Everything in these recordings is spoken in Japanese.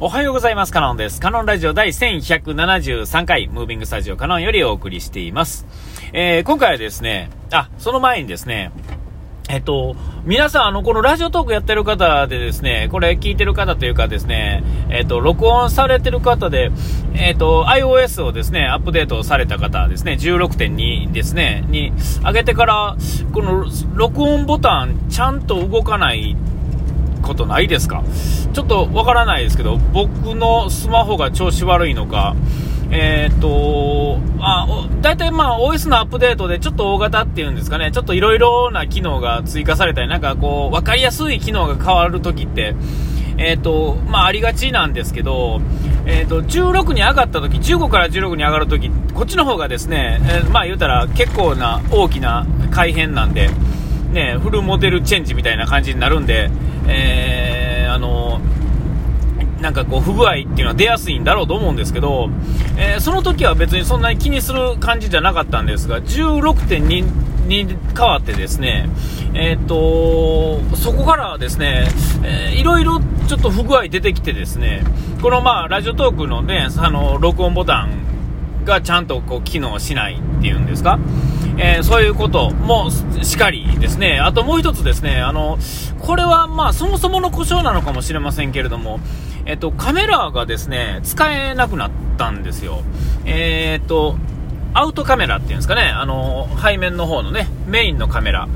おはようございます。カノンです。カノンラジオ第1173回、ムービングスタジオカノンよりお送りしています。えー、今回はですね、あ、その前にですね、えっと、皆さん、あの、このラジオトークやってる方でですね、これ聞いてる方というかですね、えっと、録音されてる方で、えっと、iOS をですね、アップデートされた方ですね、16.2ですね、に上げてから、この録音ボタンちゃんと動かないことないですか？ちょっとわからないですけど、僕のスマホが調子悪いのか、えー、っと、あ、大体まあ OS のアップデートでちょっと大型っていうんですかね、ちょっといろいろな機能が追加されたり、なんかこう、わかりやすい機能が変わるときって、えー、っと、まあありがちなんですけど、えー、っと、16に上がったとき、15から16に上がるとき、こっちの方がですね、えー、まあ言うたら結構な大きな改変なんで、ね、フルモデルチェンジみたいな感じになるんで、えー、あのなんかこう不具合っていうのは出やすいんだろうと思うんですけど、えー、その時は別にそんなに気にする感じじゃなかったんですが、16.2に変わってですね、えー、っと、そこからですね、えー、いろいろちょっと不具合出てきてですね、このまあ、ラジオトークのね、あの、録音ボタンがちゃんとこう機能しないっていうんですか、えー、そういうこともしっかりですね。あともう一つですね、あの、これはまあそもそもの故障なのかもしれませんけれども、えっと、カメラがですね、使えなくなったんですよ。えー、っと、アウトカメラっていうんですかね、あの、背面の方のね、メインのカメラ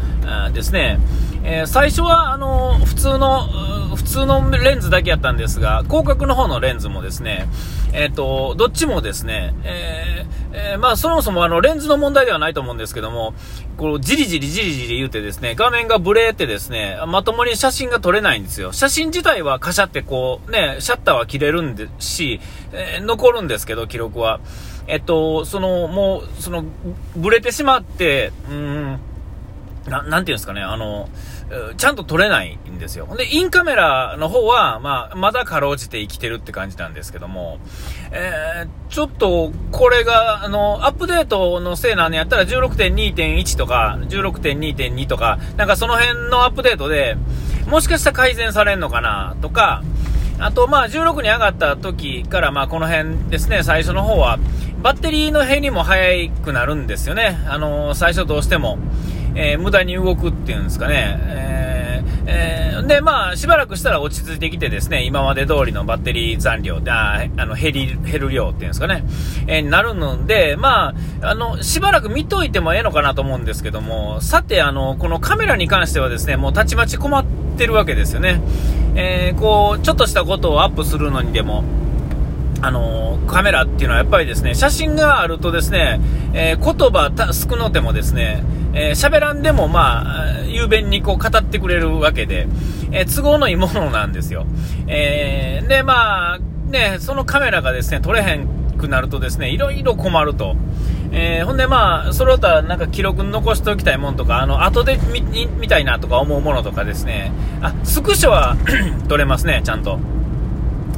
ですね。えー、最初は、あの、普通の、普通のレンズだけやったんですが、広角の方のレンズもですね、えっ、ー、と、どっちもですね、えー、えー、まあ、そもそもあの、レンズの問題ではないと思うんですけども、こう、じりじりじりじり言うてですね、画面がブレーてですね、まともに写真が撮れないんですよ。写真自体はカシャってこう、ね、シャッターは切れるんでし、え残るんですけど、記録は。えっと、その、もう、その、ブレてしまって、うん、ななんていうんですかね、あの、ちゃんと撮れないんですよ。で、インカメラの方は、まあ、まだかろうじて生きてるって感じなんですけども、えー、ちょっと、これが、あの、アップデートのせいなんやったら16.2.1とか、16.2.2とか、なんかその辺のアップデートで、もしかしたら改善されんのかな、とか、あと、まあ、16に上がった時から、まあ、この辺ですね、最初の方は、バッテリーの減りも早くなるんですよね。あの、最初どうしても。えー、無駄に動くっていうんですかね、えーえー、で、まあ、しばらくしたら落ち着いてきてですね、今まで通りのバッテリー残量、ああの減り減る量っていうんですかね、えー、なるので、まあ、あの、しばらく見といてもええのかなと思うんですけども、さて、あの、このカメラに関してはですね、もうたちまち困ってるわけですよね。えー、こう、ちょっとしたことをアップするのにでも、あのカメラっていうのはやっぱりですね、写真があるとですね、えー、言葉少のてもですね、えー、喋らんでもまあ、雄弁にこう語ってくれるわけで、えー、都合のいいものなんですよ。えー、で、まあ、ね、そのカメラがですね、撮れへんくなるとですね、いろいろ困ると。えー、ほんでまあ、それをたなんか記録に残しておきたいものとか、あの、後で見見たいなとか思うものとかですね、あ、スクショは 撮れますね、ちゃんと。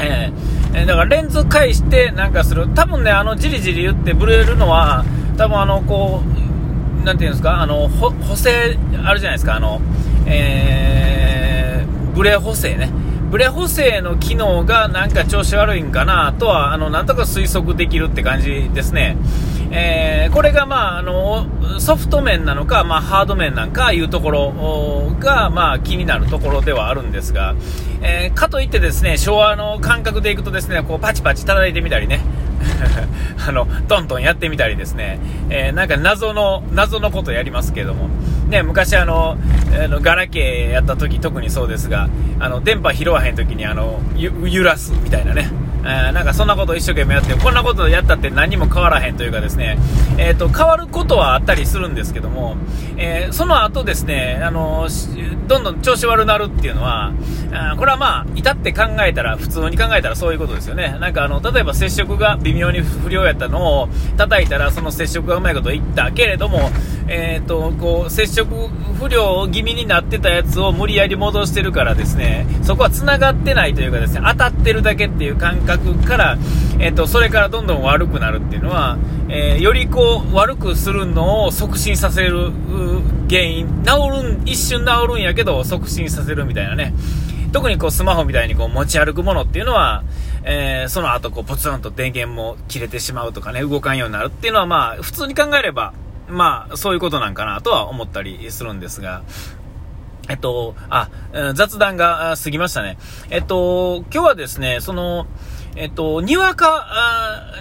えー、だからレンズ返してなんかする、多分ね、あのじりじり言ってブレるのは、多分あのこう、なんていうんですか、あの補正あるじゃないですか、あの、えー、ブレ補正ね。ブレ補正の機能がなんか調子悪いんかなとは、あの、なんとか推測できるって感じですね。えー、これがまあ、あの、ソフト面なのか、まあ、ハード面なんかいうところが、まあ、気になるところではあるんですが、えー、かといってですね、昭和の感覚でいくとですね、こう、パチパチ叩いてみたりね、あの、トントンやってみたりですね、えー、なんか謎の、謎のことやりますけども、ね、昔あの、あのガラケーやった時特にそうですが、あの、電波拾わへん時にあの、揺らすみたいなね、え、なんかそんなこと一生懸命やって、こんなことやったって何も変わらへんというかですね、えっ、ー、と、変わることはあったりするんですけども、えー、その後ですね、あの、どんどん調子悪なるっていうのは、あこれはまあ、至って考えたら、普通に考えたらそういうことですよね。なんかあの、例えば接触が微妙に不良やったのを叩いたら、その接触がうまいこといったけれども、え、ー、と、こう、接触不良気味になってたやつを無理やり戻してるからですね、そこは繋がってないというかですね、当たってるだけっていう感覚から、え、ー、と、それからどんどん悪くなるっていうのは、えー、よりこう、悪くするのを促進させる原因、治るん、一瞬治るんやけど、促進させるみたいなね、特にこうスマホみたいにこう持ち歩くものっていうのは、えー、その後こうポツンと電源も切れてしまうとかね、動かんようになるっていうのはまあ、普通に考えれば、まあ、そういうことなんかなとは思ったりするんですが、えっと、あ、雑談が過ぎましたね。えっと、今日はですね、その、えっと、にわか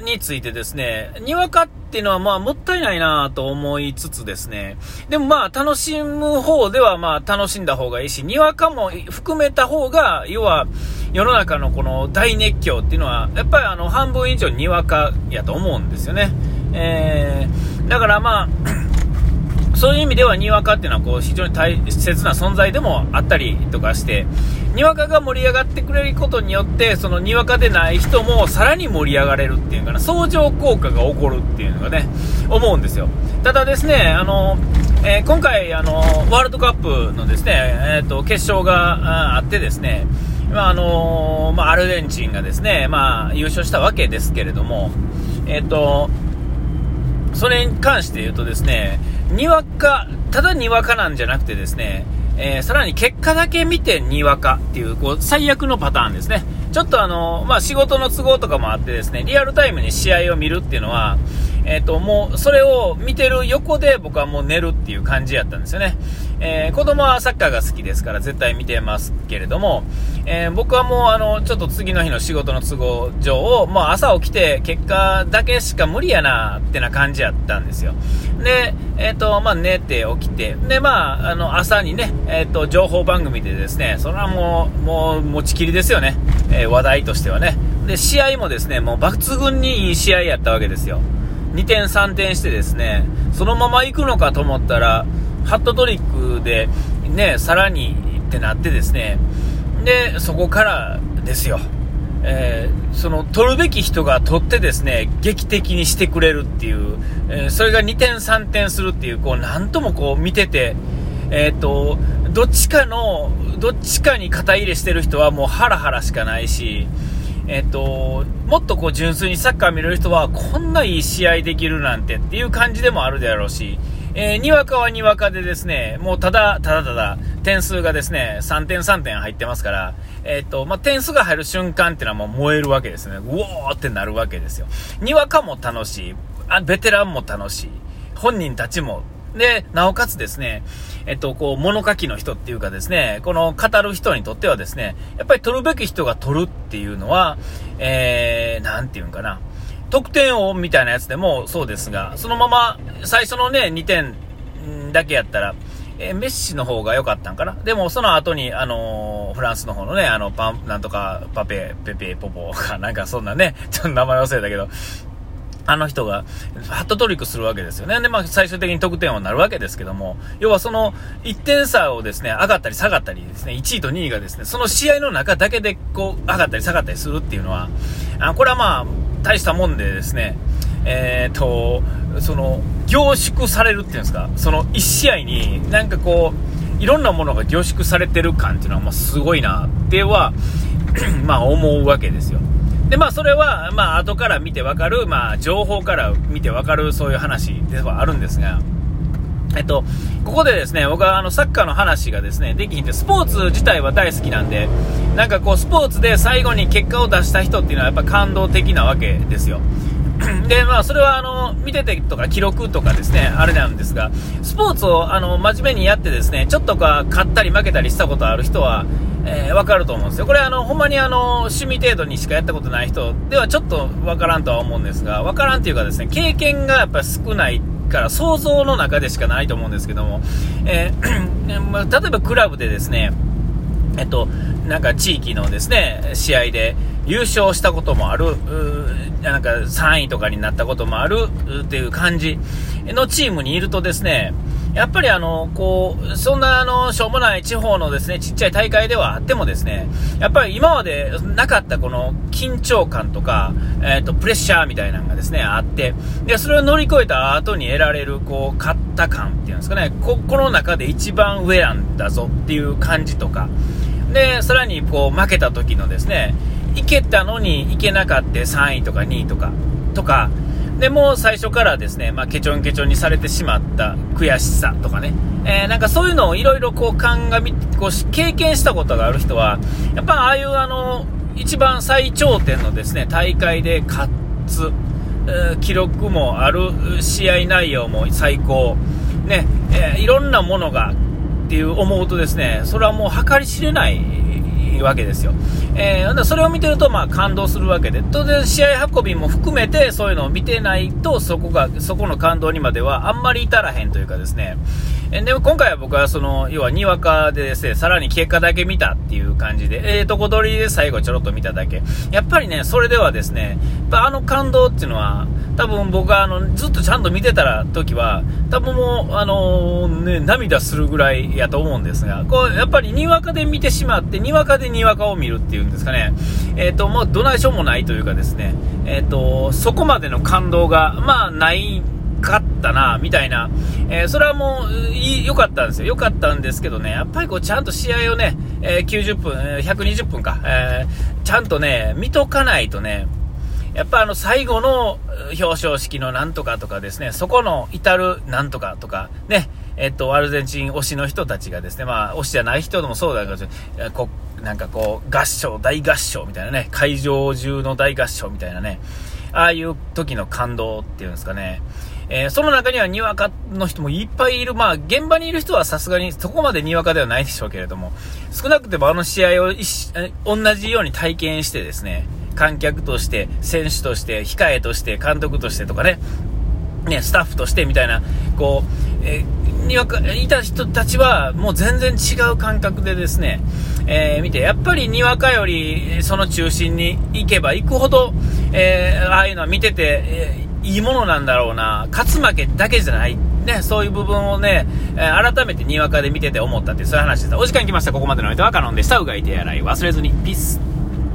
についてですね、にわかっていうのはまあもったいないなと思いつつですね、でもまあ楽しむ方ではまあ楽しんだ方がいいし、にわかも含めた方が、要は世の中のこの大熱狂っていうのは、やっぱりあの半分以上にわかやと思うんですよね。えー、だからまあ、そういう意味ではにわかっていうのはこう非常に大切な存在でもあったりとかして、にわかが盛り上がってくれることによって、そのにわかでない人もさらに盛り上がれるっていうかな、相乗効果が起こるっていうのがね、思うんですよ。ただですね、あの、えー、今回、あの、ワールドカップのですね、え、ー、と、決勝があってですね、まあ、あのまあ、アルゼンチンがですね、まあ、優勝したわけですけれども、えっ、と、それに関して言うとですね、にわか、ただにわかなんじゃなくてですね、えー、さらに結果だけ見てにわかっていう、こう、最悪のパターンですね。ちょっとあの、まあ、仕事の都合とかもあってですね、リアルタイムに試合を見るっていうのは、えっ、ー、と、もう、それを見てる横で僕はもう寝るっていう感じやったんですよね。えー、子供はサッカーが好きですから絶対見てますけれども、えー、僕はもうあの、ちょっと次の日の仕事の都合上、もう朝起きて結果だけしか無理やなってな感じやったんですよ。で、え、ー、と、まあ、寝て起きて、で、まあ、あの、朝にね、えっ、と、情報番組でですね、それはもう、もう持ちきりですよね。え話題としてはね。で、試合もですね、もう抜群にいい試合やったわけですよ。2点3点してですね、そのまま行くのかと思ったら、ハットトリックで、ね、さらにってなってですね、で、そこからですよ。えー、その、取るべき人が取ってですね、劇的にしてくれるっていう、えー、それが2点3点するっていう、こう、なんともこう見てて、えっ、ー、と、どっちかの、どっちかに肩入れしてる人はもうハラハラしかないし、えっ、と、もっとこう純粋にサッカー見れる人は、こんないい試合できるなんてっていう感じでもあるであろうし、えー、にわかはにわかでですね、もうただ、ただただ、点数がですね、3点3点入ってますから、えっ、ー、と、まあ、点数が入る瞬間っていうのはもう燃えるわけですね。うおーってなるわけですよ。にわかも楽しい。あ、ベテランも楽しい。本人たちも。で、なおかつですね、えっと、こう、物書きの人っていうかですね、この語る人にとってはですね、やっぱり取るべき人が取るっていうのは、えー、なんていうんかな。得点王みたいなやつでもそうですが、そのまま最初のね、2点だけやったら、えメッシの方が良かったんかな？でもその後に、あのー、フランスの方のね、あの、パン、なんとか、パペ、ペペ、ポポか、なんかそんなね、ちょっと名前忘れたけど、あの人が、ハットトリックするわけですよね。で、まあ、最終的に得点王になるわけですけども、要はその、1点差をですね、上がったり下がったりですね、1位と2位がですね、その試合の中だけで、こう、上がったり下がったりするっていうのは、あこれはまあ、大したもんでですね、えー、と、その、凝縮されるっていうんですか、その1試合になんかこう、いろんなものが凝縮されてる感っていうのは、まあ、すごいなっては、まあ、思うわけですよ。で、まあ、それは、まあ、後から見てわかる、まあ、情報から見てわかる、そういう話ではあるんですが、えっと、ここでですね、僕はあのサッカーの話がですね、できひんで、スポーツ自体は大好きなんで、なんかこう、スポーツで最後に結果を出した人っていうのはやっぱ感動的なわけですよ。で、まあ、それはあの、見ててとか記録とかですね、あれなんですが、スポーツをあの、真面目にやってですね、ちょっとか勝ったり負けたりしたことある人は、えー、わかると思うんですよ。これあの、ほんまにあの、趣味程度にしかやったことない人ではちょっとわからんとは思うんですが、わからんっていうかですね、経験がやっぱ少ないから想像の中でしかないと思うんですけども、えー まあ、例えばクラブでですね、えっと、なんか地域のですね、試合で優勝したこともある、なんか3位とかになったこともあるっていう感じのチームにいるとですね、やっぱりあの、こう、そんなあの、しょうもない地方のですね、ちっちゃい大会ではあってもですね、やっぱり今までなかったこの緊張感とか、えっ、ー、と、プレッシャーみたいなのがですね、あって、で、それを乗り越えた後に得られる、こう、勝った感っていうんですかね、こ、この中で一番上なんだぞっていう感じとか、で、さらにこう、負けた時のですね、いけたのにいけなかった3位とか2位とか、とか、で、も最初からですね、まあ、ケチョンケチョンにされてしまった悔しさとかね、えー、なんかそういうのをいろいろこう鑑み、こう経験したことがある人は、やっぱああいうあの、一番最頂点のですね、大会で勝つ、記録もある、試合内容も最高、ね、えー、いろんなものがっていう思うとですね、それはもう計り知れないわけですよ。えー、それを見てると、まあ、感動するわけで、当然、試合運びも含めて、そういうのを見てないと、そこが、そこの感動にまではあんまり至らへんというかですね、でも今回は僕はその、要はにわかでですね、さらに結果だけ見たっていう感じで、えーとこ取りで最後ちょろっと見ただけ。やっぱりね、それではですね、やあの感動っていうのは、多分僕はあの、ずっとちゃんと見てたら時は、多分もう、あのー、ね、涙するぐらいやと思うんですが、こう、やっぱりにわかで見てしまって、にわかでにわかを見るっていうんですかね、えっ、ー、と、もうどないしょもないというかですね、えっ、と、そこまでの感動が、まあ、ないかったな、みたいな、えー、それはもう、良かったんですよ。良かったんですけどね、やっぱりこう、ちゃんと試合をね、えー、90分、120分か、えー、ちゃんとね、見とかないとね、やっぱあの最後の表彰式のなんとかとかですね、そこの至るなんとかとか、ね、えっと、アルゼンチン推しの人たちがですね、まあ、推しじゃない人でもそうだけど、こなんかこう、合唱、大合唱みたいなね、会場中の大合唱みたいなね、ああいう時の感動っていうんですかね、えー、その中にはにわかの人もいっぱいいる。まあ、現場にいる人はさすがにそこまでにわかではないでしょうけれども、少なくてもあの試合を同じように体験してですね、観客として、選手として、控えとして、監督としてとかね、ね、スタッフとしてみたいな、こう、えー、にわか、いた人たちはもう全然違う感覚でですね、えー、見て、やっぱりにわかよりその中心に行けば行くほど、えー、ああいうのは見てて、えいいものなんだろうな、勝つ負けだけじゃない。ね、そういう部分をね、え改めてにわかで見てて思ったって、そういう話です。お時間来ました。ここまでの相手はカノンでした。うがい手洗い忘れずに。ピース。